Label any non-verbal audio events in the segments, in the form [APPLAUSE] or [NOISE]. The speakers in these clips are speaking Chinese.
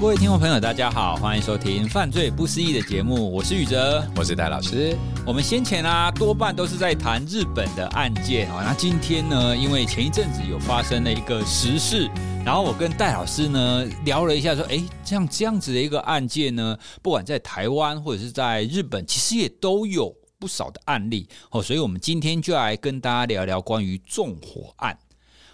各位听众朋友，大家好，欢迎收听《犯罪不思议》的节目，我是宇哲，我是戴老师。我们先前啊，多半都是在谈日本的案件啊。那今天呢，因为前一阵子有发生了一个时事，然后我跟戴老师呢聊了一下，说，哎，像这样子的一个案件呢，不管在台湾或者是在日本，其实也都有不少的案例哦。所以我们今天就来跟大家聊聊关于纵火案。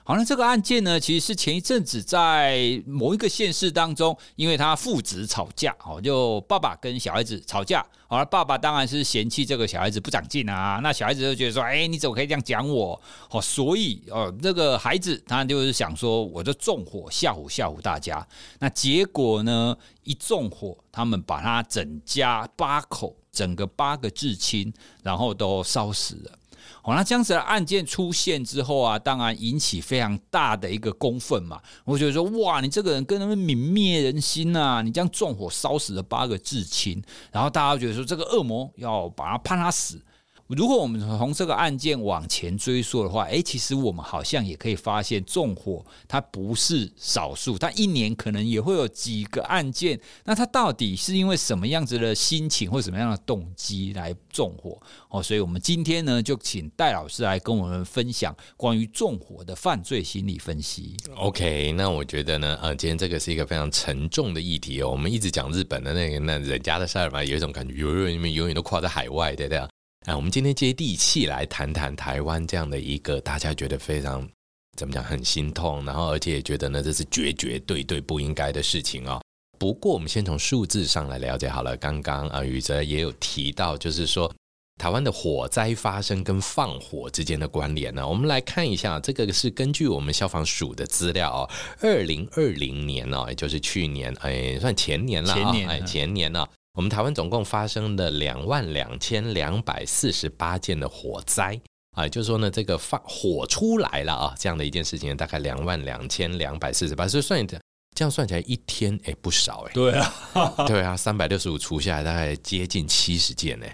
好，那这个案件呢，其实是前一阵子在某一个县市当中，因为他父子吵架，哦，就爸爸跟小孩子吵架，而爸爸当然是嫌弃这个小孩子不长进啊，那小孩子就觉得说，哎，你怎么可以这样讲我？哦，所以哦，这个孩子他就是想说，我就纵火吓唬吓唬大家，那结果呢，一纵火，他们把他整家八口，整个八个至亲，然后都烧死了。好，那这样子的案件出现之后啊，当然引起非常大的一个公愤嘛。我觉得说，哇，你这个人跟他们泯灭人心呐、你这样纵火烧死了八个至亲，然后大家觉得说，这个恶魔要把他判他死。如果我们从这个案件往前追溯的话，哎，其实我们好像也可以发现，纵火它不是少数，它一年可能也会有几个案件。那它到底是因为什么样子的心情或什么样的动机来纵火？哦，所以我们今天呢，就请戴老师来跟我们分享关于纵火的犯罪心理分析。OK，那我觉得呢，呃，今天这个是一个非常沉重的议题哦。我们一直讲日本的那个那人家的事儿嘛，有一种感觉，有人永远都跨在海外的这样。哎，我们今天接地气来谈谈台湾这样的一个大家觉得非常怎么讲很心痛，然后而且也觉得呢，这是绝绝对对不应该的事情哦。不过我们先从数字上来了解好了。刚刚啊宇哲也有提到，就是说台湾的火灾发生跟放火之间的关联呢。我们来看一下，这个是根据我们消防署的资料哦，二零二零年哦，也就是去年，哎，算前年了，前年，哎，前年了。我们台湾总共发生了两万两千两百四十八件的火灾。啊，就是说呢，这个发火出来了啊，这样的一件事情大概两万两千两百四十八，所以算一下，这样算起来一天哎不少哎，对啊，[LAUGHS] 对啊，三百六十五除下来大概接近七十件呢。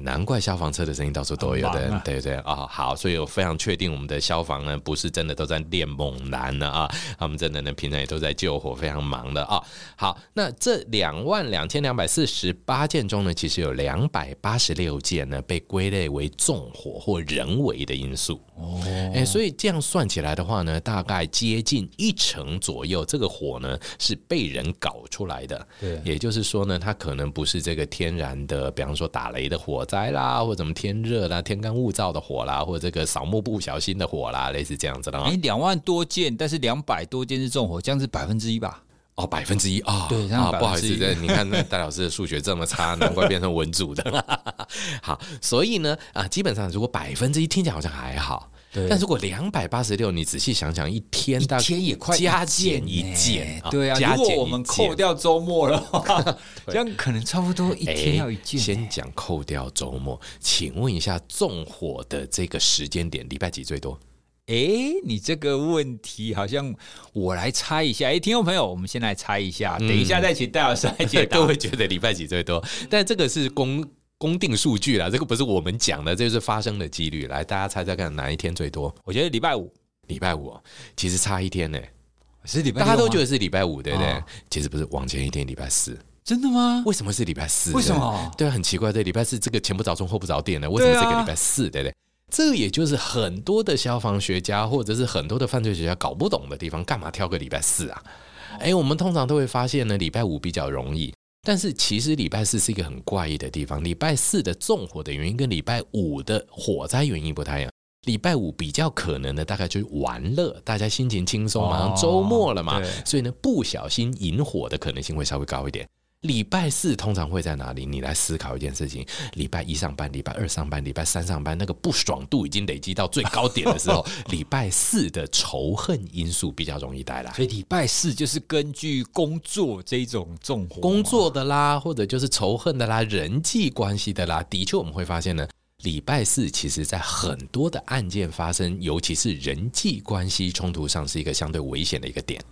难怪消防车的声音到处都有的，啊、对对啊、哦，好，所以我非常确定我们的消防呢，不是真的都在练猛男呢啊，他们真的呢平常也都在救火，非常忙的啊、哦。好，那这两万两千两百四十八件中呢，其实有两百八十六件呢被归类为纵火或人为的因素哦，哎，所以这样算起来的话呢，大概接近一成左右，这个火呢是被人搞出来的，对，也就是说呢，它可能不是这个天然的，比方说打雷的火。灾啦，或者怎么天热啦、天干物燥的火啦，或者这个扫墓不小心的火啦，类似这样子的。哎，两万多件，但是两百多件是纵火，这样是百分之一吧？哦，百分之一啊，对啊，不好意思，你看 [LAUGHS] 戴老师的数学这么差，难怪变成文组的。好，所以呢，啊，基本上如果百分之一听起来好像还好。对但如果两百八十六，你仔细想想，一天大概一天也快加减一件，对啊。如果我们扣掉周末的话，[LAUGHS] 这样可能差不多一天要一件。先讲扣掉周末，请问一下，纵火的这个时间点，礼拜几最多？哎，你这个问题好像我来猜一下。哎，听众朋友，我们先来猜一下，等一下再请戴老师来解答。[LAUGHS] 各位觉得礼拜几最多？但这个是公。公定数据啦，这个不是我们讲的，这就是发生的几率。来，大家猜猜看，哪一天最多？我觉得礼拜五。礼拜五其实差一天呢，是礼拜。大家都觉得是礼拜五，对不对？哦、其实不是，往前一天礼拜四。真的吗？为什么是礼拜四？为什么？对，很奇怪，对，礼拜四这个前不着村后不着店的，为什么这个礼拜四？对不对，这也就是很多的消防学家或者是很多的犯罪学家搞不懂的地方，干嘛挑个礼拜四啊？哎、哦，我们通常都会发现呢，礼拜五比较容易。但是其实礼拜四是一个很怪异的地方。礼拜四的纵火的原因跟礼拜五的火灾原因不太一样。礼拜五比较可能的大概就是玩乐，大家心情轻松，马上周末了嘛，所以呢，不小心引火的可能性会稍微高一点。礼拜四通常会在哪里？你来思考一件事情：礼拜一上班，礼拜二上班，礼拜三上班，那个不爽度已经累积到最高点的时候，[LAUGHS] 礼拜四的仇恨因素比较容易带来。所以礼拜四就是根据工作这种重火，工作的啦，或者就是仇恨的啦，人际关系的啦，的确我们会发现呢，礼拜四其实在很多的案件发生，尤其是人际关系冲突上，是一个相对危险的一个点。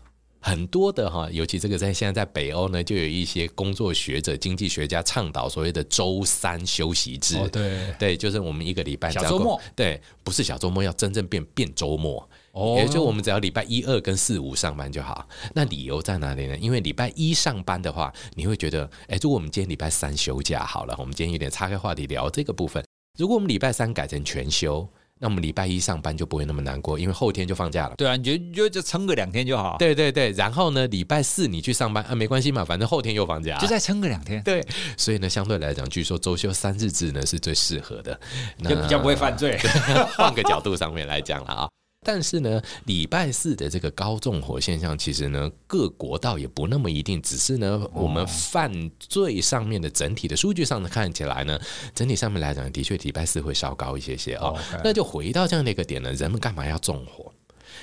很多的哈，尤其这个在现在在北欧呢，就有一些工作学者、经济学家倡导所谓的周三休息制。哦、对对，就是我们一个礼拜小周末，对，不是小周末，要真正变变周末。哦，也就我们只要礼拜一、二跟四、五上班就好。那理由在哪里呢？因为礼拜一上班的话，你会觉得，哎，如果我们今天礼拜三休假好了，我们今天有点岔开话题聊这个部分。如果我们礼拜三改成全休，那我们礼拜一上班就不会那么难过，因为后天就放假了。对啊，你就就就撑个两天就好。对对对，然后呢，礼拜四你去上班啊，没关系嘛，反正后天又放假，就再撑个两天。对，所以呢，相对来讲，据说周休三日制呢是最适合的，就比较不会犯罪。[LAUGHS] 换个角度上面来讲了啊。但是呢，礼拜四的这个高纵火现象，其实呢，各国倒也不那么一定。只是呢，我们犯罪上面的整体的数据上呢，看起来呢，整体上面来讲，的确礼拜四会稍高一些些哦。那就回到这样的一个点呢，人们干嘛要纵火？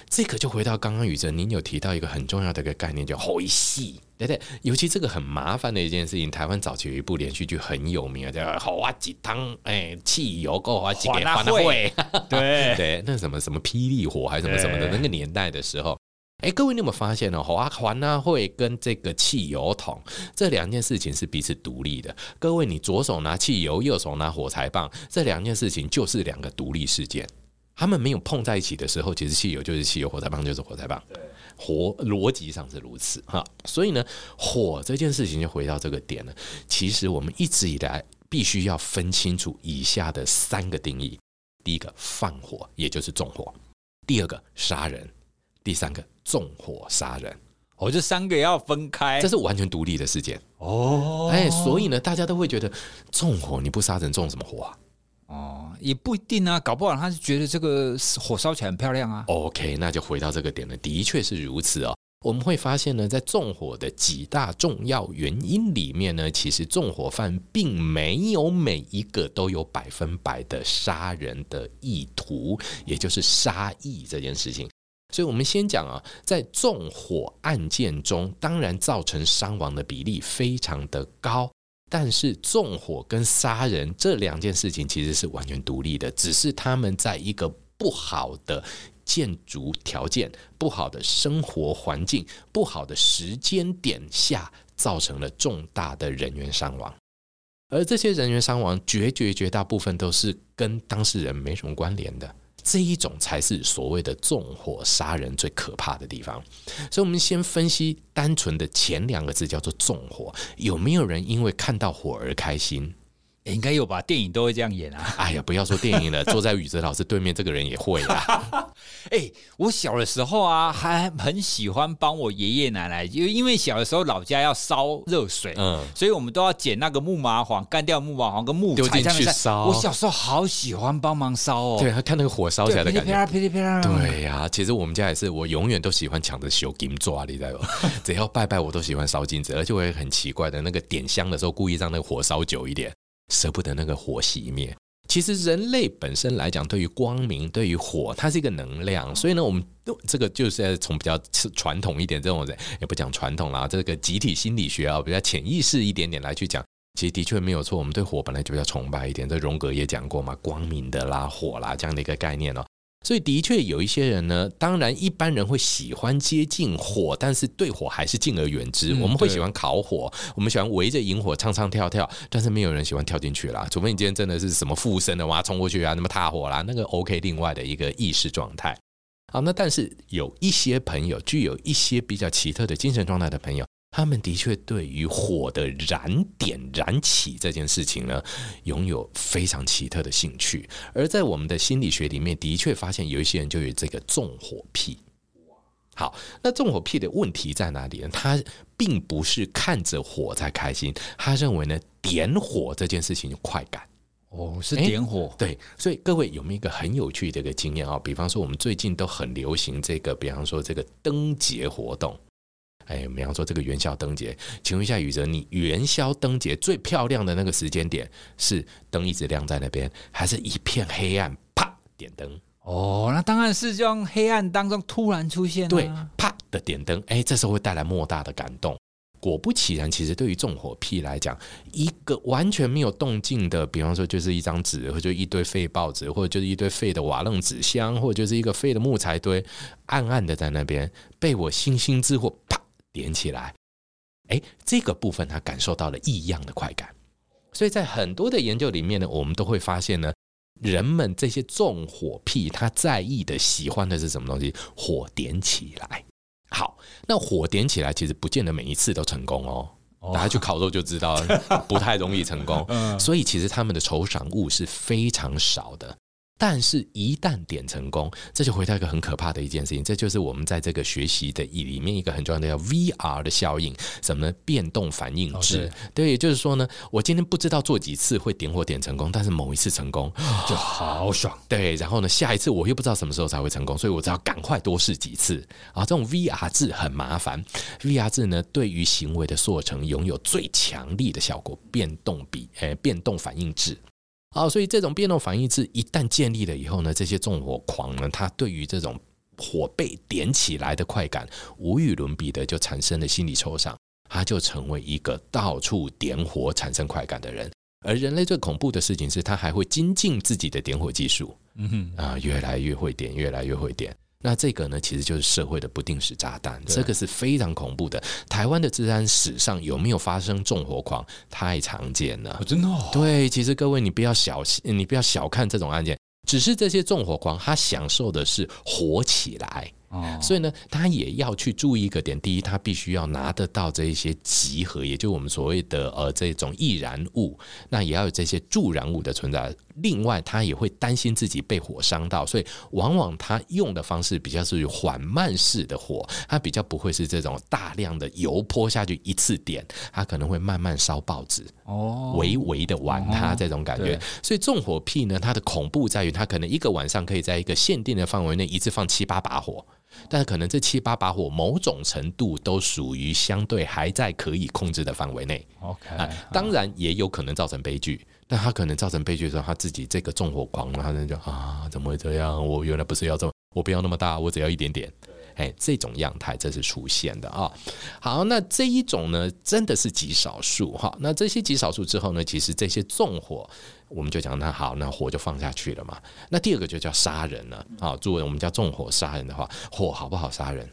这个就回到刚刚宇哲，您有提到一个很重要的一个概念，叫火系。对对，尤其这个很麻烦的一件事情。台湾早期有一部连续剧很有名啊，叫《好啊几汤》，哎，汽油够啊几给花会。[LAUGHS] 对对，那什么什么霹雳火还是什么什么的，那个年代的时候，哎，各位你有没有发现呢？好啊环啊会跟这个汽油桶这两件事情是彼此独立的。各位，你左手拿汽油，右手拿火柴棒，这两件事情就是两个独立事件。他们没有碰在一起的时候，其实汽油就是汽油，火柴棒就是火柴棒。对，火逻辑上是如此哈。所以呢，火这件事情就回到这个点了。其实我们一直以来必须要分清楚以下的三个定义：第一个放火，也就是纵火；第二个杀人；第三个纵火杀人。哦，这三个要分开，这是完全独立的事件哦。哎，所以呢，大家都会觉得纵火你不杀人，纵什么火啊？哦，也不一定啊，搞不好他是觉得这个火烧起来很漂亮啊。OK，那就回到这个点了，的确是如此哦。我们会发现呢，在纵火的几大重要原因里面呢，其实纵火犯并没有每一个都有百分百的杀人的意图，也就是杀意这件事情。所以，我们先讲啊，在纵火案件中，当然造成伤亡的比例非常的高。但是纵火跟杀人这两件事情其实是完全独立的，只是他们在一个不好的建筑条件、不好的生活环境、不好的时间点下，造成了重大的人员伤亡，而这些人员伤亡绝绝绝大部分都是跟当事人没什么关联的。这一种才是所谓的纵火杀人最可怕的地方，所以，我们先分析单纯的前两个字，叫做纵火。有没有人因为看到火而开心？应该有吧，电影都会这样演啊！哎呀，不要说电影了，坐在宇哲老师对面这个人也会啊。[LAUGHS] 哎，我小的时候啊，还很喜欢帮我爷爷奶奶，因为因为小的时候老家要烧热水，嗯，所以我们都要捡那个木麻黄，干掉木麻黄跟木柴进去烧。我小时候好喜欢帮忙烧哦，对，他看那个火烧起来的感觉，噼里啪啦，对呀，其实我们家也是，我永远都喜欢抢着修金抓，你知道吗？[LAUGHS] 只要拜拜，我都喜欢烧金子，而且我也很奇怪的，那个点香的时候，故意让那个火烧久一点。舍不得那个火熄灭。其实人类本身来讲，对于光明、对于火，它是一个能量。所以呢，我们这个就是从比较传统一点这种人，也不讲传统啦，这个集体心理学啊，比较潜意识一点点来去讲，其实的确没有错。我们对火本来就比较崇拜一点，这荣格也讲过嘛，光明的啦，火啦这样的一个概念哦。所以的确有一些人呢，当然一般人会喜欢接近火，但是对火还是敬而远之。嗯、我们会喜欢烤火，我们喜欢围着萤火唱唱跳跳，但是没有人喜欢跳进去啦。除非你今天真的是什么附身的哇，冲过去啊，那么踏火啦，那个 OK，另外的一个意识状态。好，那但是有一些朋友具有一些比较奇特的精神状态的朋友。他们的确对于火的燃点燃起这件事情呢，拥有非常奇特的兴趣。而在我们的心理学里面，的确发现有一些人就有这个纵火癖。好，那纵火癖的问题在哪里呢？他并不是看着火在开心，他认为呢，点火这件事情有快感。哦，是点火。对，所以各位有没有一个很有趣的一个经验啊？比方说，我们最近都很流行这个，比方说这个灯节活动。哎，比方说这个元宵灯节，请问一下宇哲，你元宵灯节最漂亮的那个时间点是灯一直亮在那边，还是一片黑暗，啪点灯？哦，那当然是这样，黑暗当中突然出现，对，啪的点灯，哎，这时候会带来莫大的感动。果不其然，其实对于纵火癖来讲，一个完全没有动静的，比方说就是一张纸，或者就一堆废报纸，或者就是一堆废的瓦楞纸箱，或者就是一个废的木材堆，暗暗的在那边，被我星星之火啪点起来，哎，这个部分他感受到了异样的快感。所以在很多的研究里面呢，我们都会发现呢，人们这些纵火癖，他在意的、喜欢的是什么东西？火点起来。好，那火点起来，其实不见得每一次都成功哦。大家去烤肉就知道，[LAUGHS] 不太容易成功。所以其实他们的酬赏物是非常少的。但是，一旦点成功，这就回到一个很可怕的一件事情。这就是我们在这个学习的里面一个很重要的叫 VR 的效应，什么呢？变动反应制。哦、对，对，也就是说呢，我今天不知道做几次会点火点成功，但是某一次成功 [GASPS] 就好爽。对，然后呢，下一次我又不知道什么时候才会成功，所以我只要赶快多试几次。啊，这种 VR 制很麻烦。VR 制呢，对于行为的塑成拥有最强力的效果，变动比诶变动反应制。好，所以这种变动反应制一旦建立了以后呢，这些纵火狂呢，他对于这种火被点起来的快感无与伦比的，就产生了心理抽象，他就成为一个到处点火产生快感的人。而人类最恐怖的事情是，他还会精进自己的点火技术，嗯哼，啊，越来越会点，越来越会点。那这个呢，其实就是社会的不定时炸弹，这个是非常恐怖的。台湾的治安史上有没有发生纵火狂？太常见了，真的。对，其实各位你不要小你不要小看这种案件，只是这些纵火狂他享受的是火起来。哦，所以呢，他也要去注意一个点。第一，他必须要拿得到这一些集合，也就是我们所谓的呃这种易燃物，那也要有这些助燃物的存在。另外，他也会担心自己被火伤到，所以往往他用的方式比较是缓慢式的火，他比较不会是这种大量的油泼下去一次点，他可能会慢慢烧报纸，哦，微微的玩它这种感觉。所以纵火癖呢，它的恐怖在于，它可能一个晚上可以在一个限定的范围内一次放七八把火。但是可能这七八把火，某种程度都属于相对还在可以控制的范围内。OK，啊，当然也有可能造成悲剧。但他可能造成悲剧的时候，他自己这个纵火狂，他就啊，怎么会这样？我原来不是要这么，我不要那么大，我只要一点点。哎，这种样态这是出现的啊。好，那这一种呢，真的是极少数哈。那这些极少数之后呢，其实这些纵火，我们就讲那好，那火就放下去了嘛。那第二个就叫杀人了啊。作为我们叫纵火杀人的话，火好不好杀人？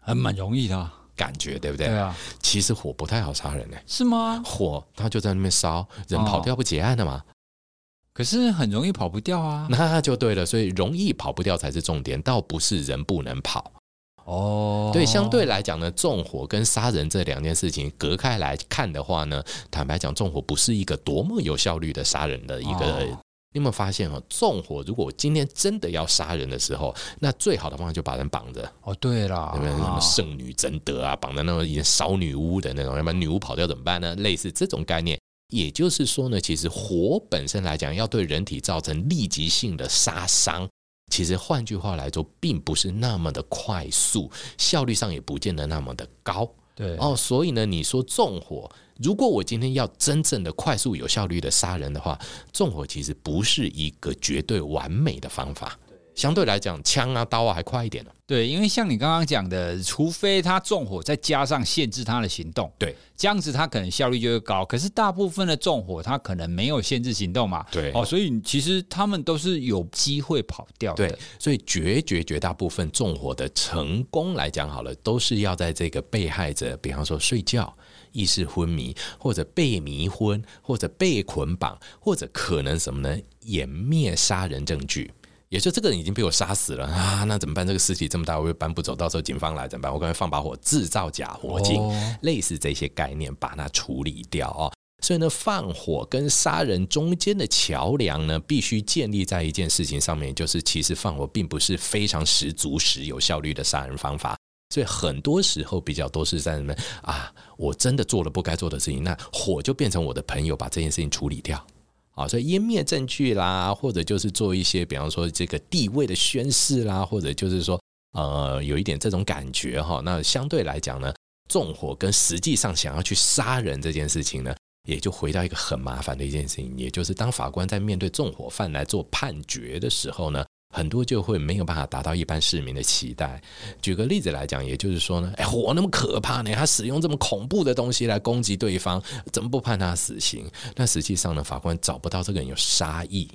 还蛮容易的感觉，对不对？对啊。其实火不太好杀人呢。是吗？火它就在那边烧，人跑掉不结案的嘛。可是很容易跑不掉啊。那就对了，所以容易跑不掉才是重点，倒不是人不能跑。哦，对，相对来讲呢，纵火跟杀人这两件事情隔开来看的话呢，坦白讲，纵火不是一个多么有效率的杀人的一个。哦、你有没有发现哦？纵火如果今天真的要杀人的时候，那最好的方法就把人绑着。哦，对了，有没有什么圣女贞德啊，绑在那种已经烧女巫的那种，要不然女巫跑掉怎么办呢？类似这种概念，也就是说呢，其实火本身来讲，要对人体造成立即性的杀伤。其实换句话来说，并不是那么的快速，效率上也不见得那么的高。对哦，所以呢，你说纵火，如果我今天要真正的快速有效率的杀人的话，纵火其实不是一个绝对完美的方法。相对来讲，枪啊、刀啊还快一点呢。对，因为像你刚刚讲的，除非他纵火，再加上限制他的行动，对，这样子他可能效率就会高。可是大部分的纵火，他可能没有限制行动嘛。对，哦，所以其实他们都是有机会跑掉的。对，所以绝绝绝大部分纵火的成功来讲，好了，都是要在这个被害者，比方说睡觉、意识昏迷，或者被迷昏，或者被捆绑，或者可能什么呢？湮灭杀人证据。也就这个人已经被我杀死了啊，那怎么办？这个尸体这么大，我又搬不走，到时候警方来怎么办？我赶快放把火，制造假火警，哦、类似这些概念，把它处理掉哦。所以呢，放火跟杀人中间的桥梁呢，必须建立在一件事情上面，就是其实放火并不是非常十足、实有效率的杀人方法。所以很多时候比较多是在什么啊，我真的做了不该做的事情，那火就变成我的朋友，把这件事情处理掉。啊，所以湮灭证据啦，或者就是做一些，比方说这个地位的宣誓啦，或者就是说，呃，有一点这种感觉哈。那相对来讲呢，纵火跟实际上想要去杀人这件事情呢，也就回到一个很麻烦的一件事情，也就是当法官在面对纵火犯来做判决的时候呢，很多就会没有办法达到一般市民的期待。举个例子来讲，也就是说呢，哎，火那么可怕呢，他使用这么恐怖的东西来攻击对方，怎么不判他死刑？但实际上呢，法官找不到这个人有杀意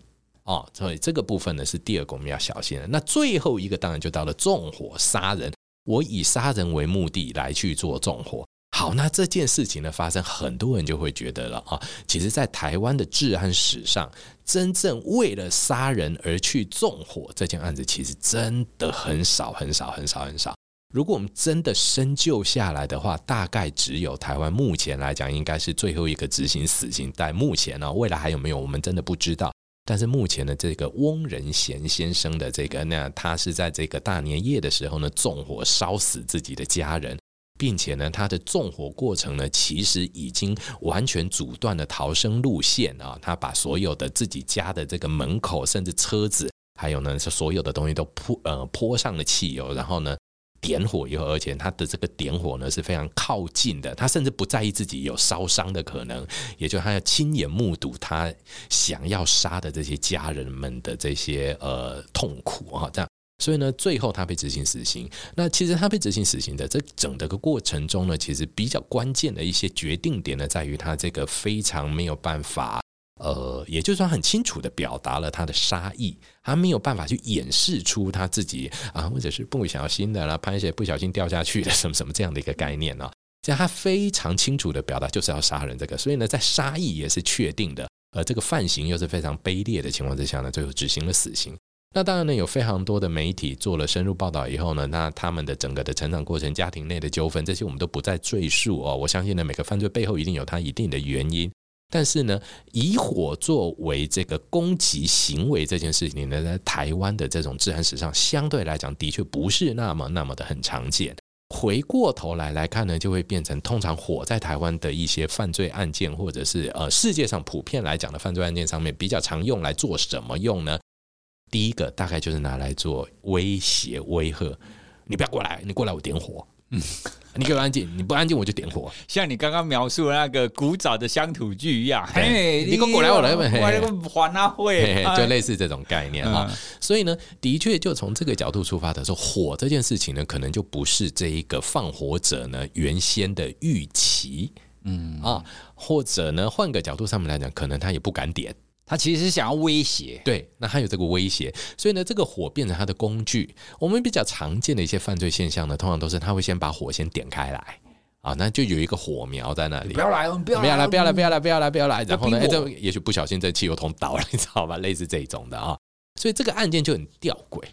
哦，所以这个部分呢是第二个我们要小心的。那最后一个当然就到了纵火杀人，我以杀人为目的来去做纵火。好，那这件事情的发生，很多人就会觉得了啊，其实，在台湾的治安史上，真正为了杀人而去纵火这件案子，其实真的很少很少很少很少。如果我们真的深究下来的话，大概只有台湾目前来讲，应该是最后一个执行死刑。但目前呢，未来还有没有，我们真的不知道。但是目前的这个翁仁贤先生的这个，那他是在这个大年夜的时候呢，纵火烧死自己的家人。并且呢，他的纵火过程呢，其实已经完全阻断了逃生路线啊！他把所有的自己家的这个门口，甚至车子，还有呢，所有的东西都泼呃泼上了汽油，然后呢点火以后，而且他的这个点火呢是非常靠近的，他甚至不在意自己有烧伤的可能，也就他要亲眼目睹他想要杀的这些家人们的这些呃痛苦啊，这样。所以呢，最后他被执行死刑。那其实他被执行死刑的这整的个过程中呢，其实比较关键的一些决定点呢，在于他这个非常没有办法，呃，也就是说很清楚地表达了他的杀意，他没有办法去掩饰出他自己啊，或者是不小心的啦，拍一些不小心掉下去的什么什么这样的一个概念、啊。这样他非常清楚地表达就是要杀人这个，所以呢，在杀意也是确定的，而这个犯行又是非常卑劣的情况之下呢，最后执行了死刑。那当然呢，有非常多的媒体做了深入报道以后呢，那他们的整个的成长过程、家庭内的纠纷，这些我们都不再赘述哦。我相信呢，每个犯罪背后一定有它一定的原因。但是呢，以火作为这个攻击行为这件事情呢，在台湾的这种治安史上，相对来讲的确不是那么那么的很常见。回过头来来看呢，就会变成通常火在台湾的一些犯罪案件，或者是呃世界上普遍来讲的犯罪案件上面，比较常用来做什么用呢？第一个大概就是拿来做威胁、威吓，你不要过来，你过来我点火。嗯，你给我安静，你不安静我就点火。像你刚刚描述的那个古早的乡土剧一样，嘿，你给我过来，我来，我来还他会，就类似这种概念哈。所以呢，的确就从这个角度出发的时候，火这件事情呢，可能就不是这一个放火者呢原先的预期，嗯啊，或者呢换个角度上面来讲，可能他也不敢点。他其实是想要威胁，对，那他有这个威胁，所以呢，这个火变成他的工具。我们比较常见的一些犯罪现象呢，通常都是他会先把火先点开来啊，那就有一个火苗在那里。不要来，不要来，不要来，不要来，不要来，不要来。然后呢，这也许不小心这汽油桶倒了，你知道吧？类似这种的啊，所以这个案件就很吊诡，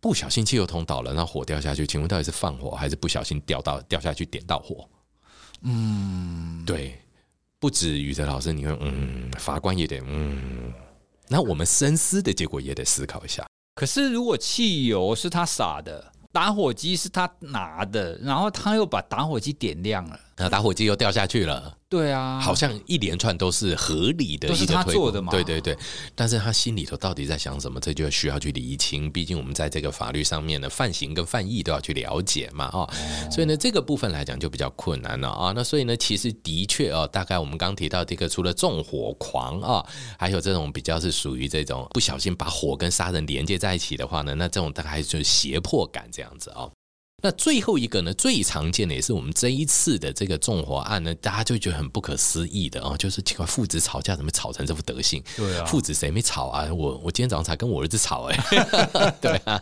不小心汽油桶倒了，然后火掉下去，请问到底是放火还是不小心掉到掉下去点到火？嗯，对。不止宇哲老师，你会嗯，法官也得嗯，那我们深思的结果也得思考一下。可是如果汽油是他撒的，打火机是他拿的，然后他又把打火机点亮了，那打火机又掉下去了。对啊，好像一连串都是合理的，都是他做的嘛。对对对，但是他心里头到底在想什么？这就需要去厘清。毕竟我们在这个法律上面呢，犯行跟犯意都要去了解嘛，啊，所以呢，这个部分来讲就比较困难了啊。那所以呢，其实的确啊，大概我们刚提到这个，除了纵火狂啊，还有这种比较是属于这种不小心把火跟杀人连接在一起的话呢，那这种大概就是胁迫感这样子啊。那最后一个呢，最常见的也是我们这一次的这个纵火案呢，大家就觉得很不可思议的啊，就是奇怪父子吵架怎么吵成这副德行？对啊，父子谁没吵啊？我我今天早上才跟我儿子吵哎，[LAUGHS] 对啊。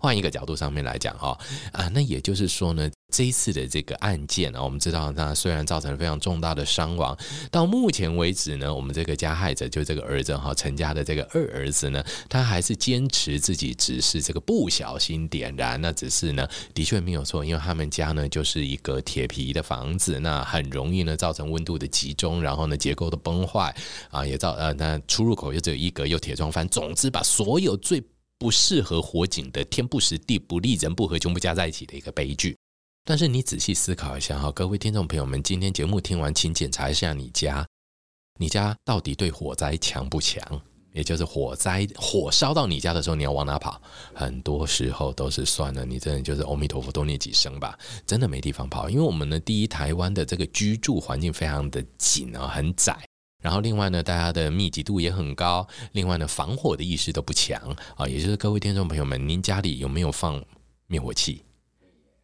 换一个角度上面来讲哈啊，那也就是说呢，这一次的这个案件啊，我们知道，那虽然造成了非常重大的伤亡，到目前为止呢，我们这个加害者就这个儿子哈，陈家的这个二儿子呢，他还是坚持自己只是这个不小心点燃，那只是呢，的确没有错，因为他们家呢就是一个铁皮的房子，那很容易呢造成温度的集中，然后呢结构的崩坏啊，也造呃那出入口又只有一格，又铁窗翻，总之把所有最不适合火警的天不时地不利人不和全部加在一起的一个悲剧，但是你仔细思考一下哈，各位听众朋友们，今天节目听完，请检查一下你家，你家到底对火灾强不强？也就是火灾火烧到你家的时候，你要往哪跑？很多时候都是算了，你真的就是阿弥陀佛多念几声吧，真的没地方跑。因为我们呢，第一，台湾的这个居住环境非常的紧啊，很窄。然后另外呢，大家的密集度也很高，另外呢，防火的意识都不强啊。也就是各位听众朋友们，您家里有没有放灭火器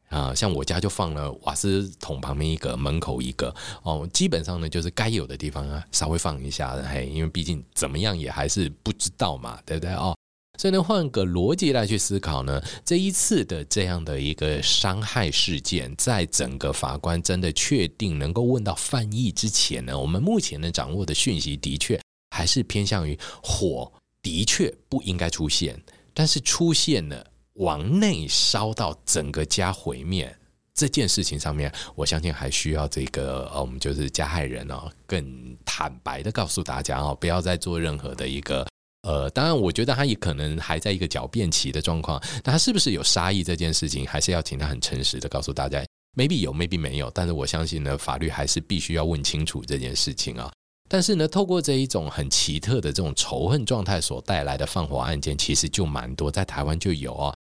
啊？像我家就放了瓦斯桶旁边一个，门口一个哦。基本上呢，就是该有的地方啊，稍微放一下嘿，因为毕竟怎么样也还是不知道嘛，对不对哦？所以呢，换个逻辑来去思考呢，这一次的这样的一个伤害事件，在整个法官真的确定能够问到犯意之前呢，我们目前能掌握的讯息的确还是偏向于火的确不应该出现，但是出现了往内烧到整个家毁灭这件事情上面，我相信还需要这个，我们就是加害人哦，更坦白的告诉大家哦，不要再做任何的一个。呃，当然，我觉得他也可能还在一个狡辩期的状况。那他是不是有杀意这件事情，还是要请他很诚实的告诉大家，maybe 有，maybe 没有。但是我相信呢，法律还是必须要问清楚这件事情啊。但是呢，透过这一种很奇特的这种仇恨状态所带来的放火案件，其实就蛮多，在台湾就有啊。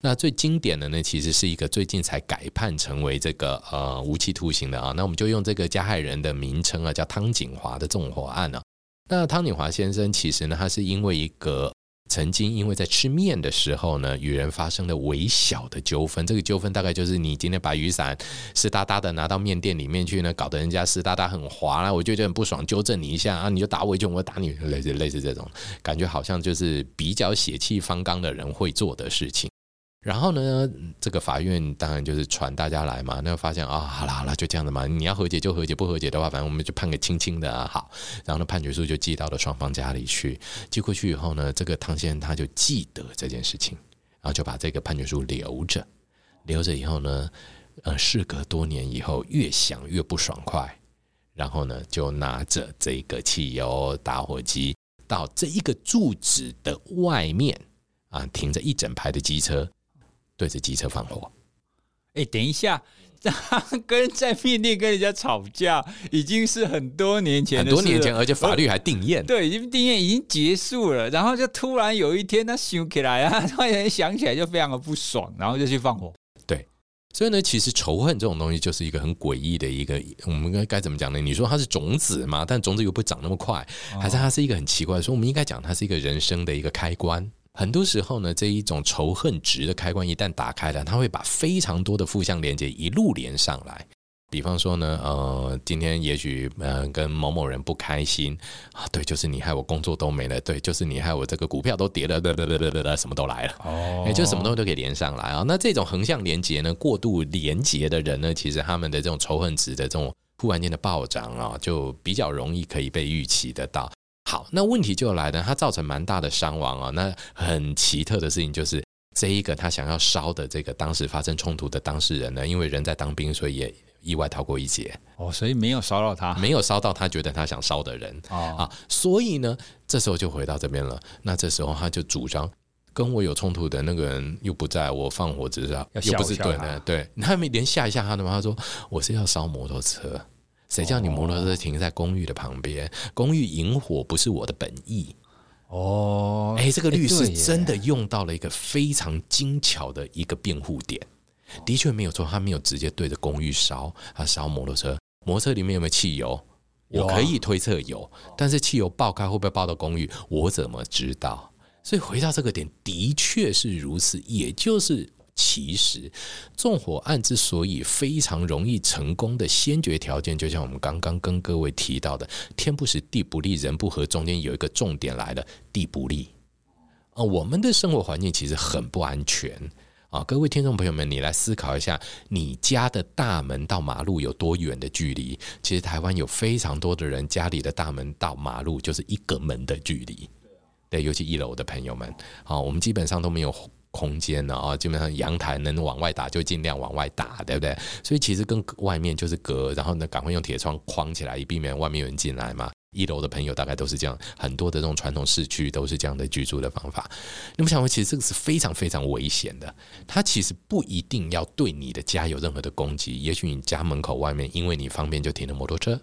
那最经典的呢，其实是一个最近才改判成为这个呃无期徒刑的啊。那我们就用这个加害人的名称啊，叫汤锦华的纵火案呢。那汤锦华先生其实呢，他是因为一个曾经因为在吃面的时候呢，与人发生了微小的纠纷。这个纠纷大概就是你今天把雨伞湿哒哒的拿到面店里面去呢，搞得人家湿哒哒很滑啦，我就觉得很不爽，纠正你一下啊，你就打我一拳，我打你，类 [LAUGHS] 似类似这种感觉，好像就是比较血气方刚的人会做的事情。然后呢，这个法院当然就是传大家来嘛。那发现啊，好了好了，就这样的嘛。你要和解就和解，不和解的话，反正我们就判个轻轻的啊。好，然后呢，判决书就寄到了双方家里去。寄过去以后呢，这个汤先生他就记得这件事情，然后就把这个判决书留着。留着以后呢，呃，事隔多年以后，越想越不爽快。然后呢，就拿着这个汽油打火机到这一个住址的外面啊，停着一整排的机车。对着机车放火，哎，等一下，[LAUGHS] 他跟在面店跟人家吵架，已经是很多年前，很多年前，而且法律还定谳，对，已经定谳已经结束了。然后就突然有一天，他想起来啊，[LAUGHS] 突然想起来就非常的不爽，然后就去放火。对，所以呢，其实仇恨这种东西就是一个很诡异的一个，我们应该该怎么讲呢？你说它是种子嘛？但种子又不长那么快，还是它是一个很奇怪的？所以我们应该讲它是一个人生的一个开关。很多时候呢，这一种仇恨值的开关一旦打开了，它会把非常多的负向连接一路连上来。比方说呢，呃，今天也许呃跟某某人不开心啊，对，就是你害我工作都没了，对，就是你害我这个股票都跌了，对对对对对，什么都来了，哦，也就什么东西都可以连上来啊。那这种横向连接呢，过度连接的人呢，其实他们的这种仇恨值的这种忽然间的暴涨啊，就比较容易可以被预期得到。好，那问题就来了，它造成蛮大的伤亡啊。那很奇特的事情就是，这一个他想要烧的这个当时发生冲突的当事人呢，因为人在当兵，所以也意外逃过一劫。哦，所以没有烧到他，没有烧到他觉得他想烧的人。哦啊，所以呢，这时候就回到这边了。那这时候他就主张，跟我有冲突的那个人又不在，我放火只是又不是对的，对，他没连吓一下他的吗？他说我是要烧摩托车。谁叫你摩托车停在公寓的旁边？哦、公寓引火不是我的本意。哦，哎，这个律师真的用到了一个非常精巧的一个辩护点。的确没有错，他没有直接对着公寓烧，他烧摩托车。摩托车里面有没有汽油？我可以推测有，但是汽油爆开会不会爆到公寓？我怎么知道？所以回到这个点，的确是如此，也就是。其实，纵火案之所以非常容易成功的先决条件，就像我们刚刚跟各位提到的“天不时，地不利，人不和”，中间有一个重点来了，地不利啊！我们的生活环境其实很不安全啊！各位听众朋友们，你来思考一下，你家的大门到马路有多远的距离？其实台湾有非常多的人家里的大门到马路就是一个门的距离，对，尤其一楼的朋友们，好，我们基本上都没有。空间呢啊，基本上阳台能往外打就尽量往外打，对不对？所以其实跟外面就是隔，然后呢，赶快用铁窗框起来，以避免外面有人进来嘛。一楼的朋友大概都是这样，很多的这种传统市区都是这样的居住的方法。那么想说，其实这个是非常非常危险的。它其实不一定要对你的家有任何的攻击，也许你家门口外面因为你方便就停了摩托车。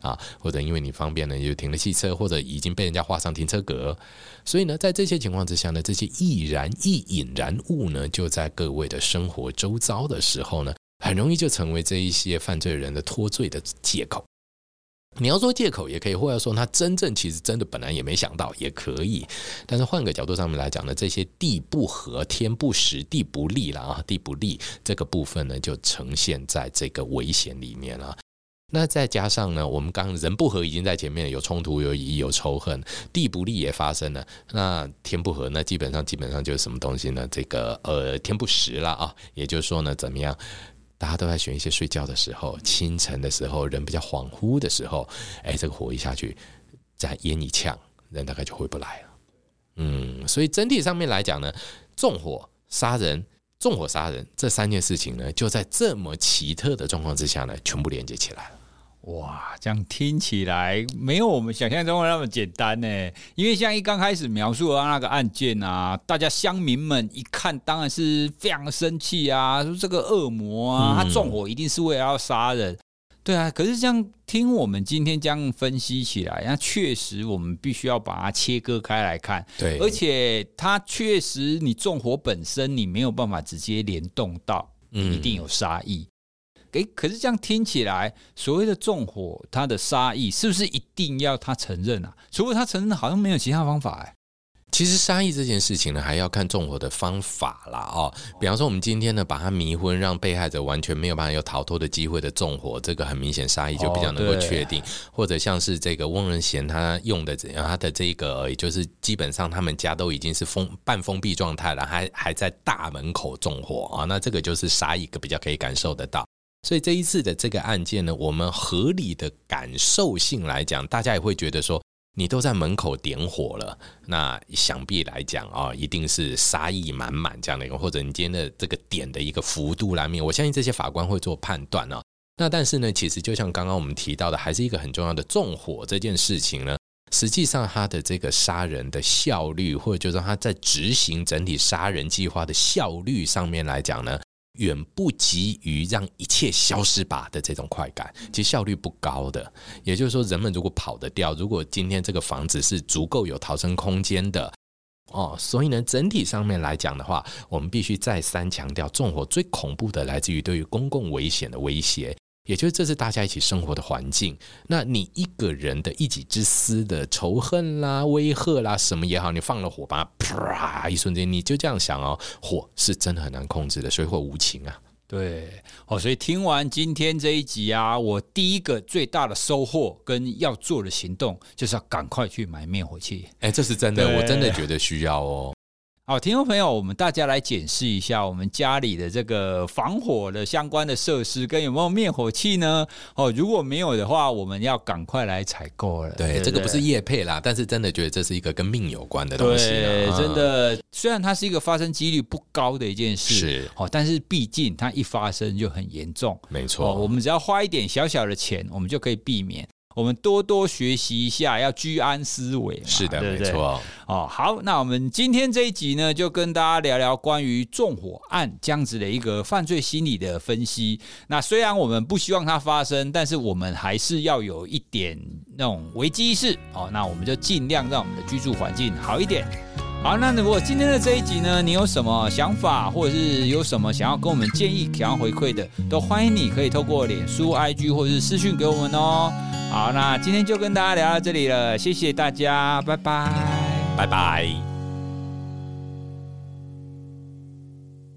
啊，或者因为你方便呢，就停了汽车，或者已经被人家画上停车格，所以呢，在这些情况之下呢，这些易燃易引燃物呢，就在各位的生活周遭的时候呢，很容易就成为这一些犯罪人的脱罪的借口。你要说借口也可以，或者说他真正其实真的本来也没想到也可以。但是换个角度上面来讲呢，这些地不合、天不时、地不利了啊，地不利这个部分呢，就呈现在这个危险里面了。那再加上呢，我们刚人不和已经在前面有冲突、有疑、有仇恨，地不利也发生了。那天不和，那基本上基本上就是什么东西呢？这个呃天不时了啊，也就是说呢，怎么样？大家都在选一些睡觉的时候、清晨的时候，人比较恍惚的时候，哎，这个火一下去，再烟一呛，人大概就回不来了。嗯，所以整体上面来讲呢，纵火杀人、纵火杀人这三件事情呢，就在这么奇特的状况之下呢，全部连接起来了。哇，这样听起来没有我们想象中的那么简单呢。因为像一刚开始描述的那个案件啊，大家乡民们一看，当然是非常生气啊，说这个恶魔啊，他纵火一定是为了要杀人。嗯、对啊，可是这样听我们今天这样分析起来，那确实我们必须要把它切割开来看。对，而且它确实，你纵火本身你没有办法直接联动到，一定有杀意。嗯诶，可是这样听起来，所谓的纵火，他的杀意是不是一定要他承认啊？除非他承认，好像没有其他方法哎。其实杀意这件事情呢，还要看纵火的方法啦哦。比方说，我们今天呢，把他迷昏，让被害者完全没有办法有逃脱的机会的纵火，这个很明显杀意就比较能够确定。或者像是这个翁仁贤他用的怎样，他的这个，也就是基本上他们家都已经是封半封闭状态了，还还在大门口纵火啊，那这个就是杀意比较可以感受得到。所以这一次的这个案件呢，我们合理的感受性来讲，大家也会觉得说，你都在门口点火了，那想必来讲啊，一定是杀意满满这样的一个，或者你今天的这个点的一个幅度来面，我相信这些法官会做判断啊。那但是呢，其实就像刚刚我们提到的，还是一个很重要的纵火这件事情呢，实际上他的这个杀人的效率，或者就是他在执行整体杀人计划的效率上面来讲呢。远不及于让一切消失吧的这种快感，其实效率不高的。也就是说，人们如果跑得掉，如果今天这个房子是足够有逃生空间的，哦，所以呢，整体上面来讲的话，我们必须再三强调，纵火最恐怖的来自于对于公共危险的威胁。也就是这是大家一起生活的环境，那你一个人的一己之私的仇恨啦、威吓啦什么也好，你放了火把它啪一瞬间，你就这样想哦，火是真的很难控制的，水火无情啊。对，哦，所以听完今天这一集啊，我第一个最大的收获跟要做的行动，就是要赶快去买灭火器。哎，这是真的，我真的觉得需要哦。好，听众朋友，我们大家来检视一下我们家里的这个防火的相关的设施跟有没有灭火器呢？哦，如果没有的话，我们要赶快来采购了。对，对对这个不是业配啦，但是真的觉得这是一个跟命有关的东西。对，真的，虽然它是一个发生几率不高的一件事，是哦，但是毕竟它一发生就很严重。没错，我们只要花一点小小的钱，我们就可以避免。我们多多学习一下，要居安思危。是的，对对没错。哦，好，那我们今天这一集呢，就跟大家聊聊关于纵火案这样子的一个犯罪心理的分析。那虽然我们不希望它发生，但是我们还是要有一点那种危机意识。哦，那我们就尽量让我们的居住环境好一点。好，那如果今天的这一集呢，你有什么想法，或者是有什么想要跟我们建议、想要回馈的，都欢迎你可以透过脸书、IG 或者是私讯给我们哦。好，那今天就跟大家聊到这里了，谢谢大家，拜拜，拜拜。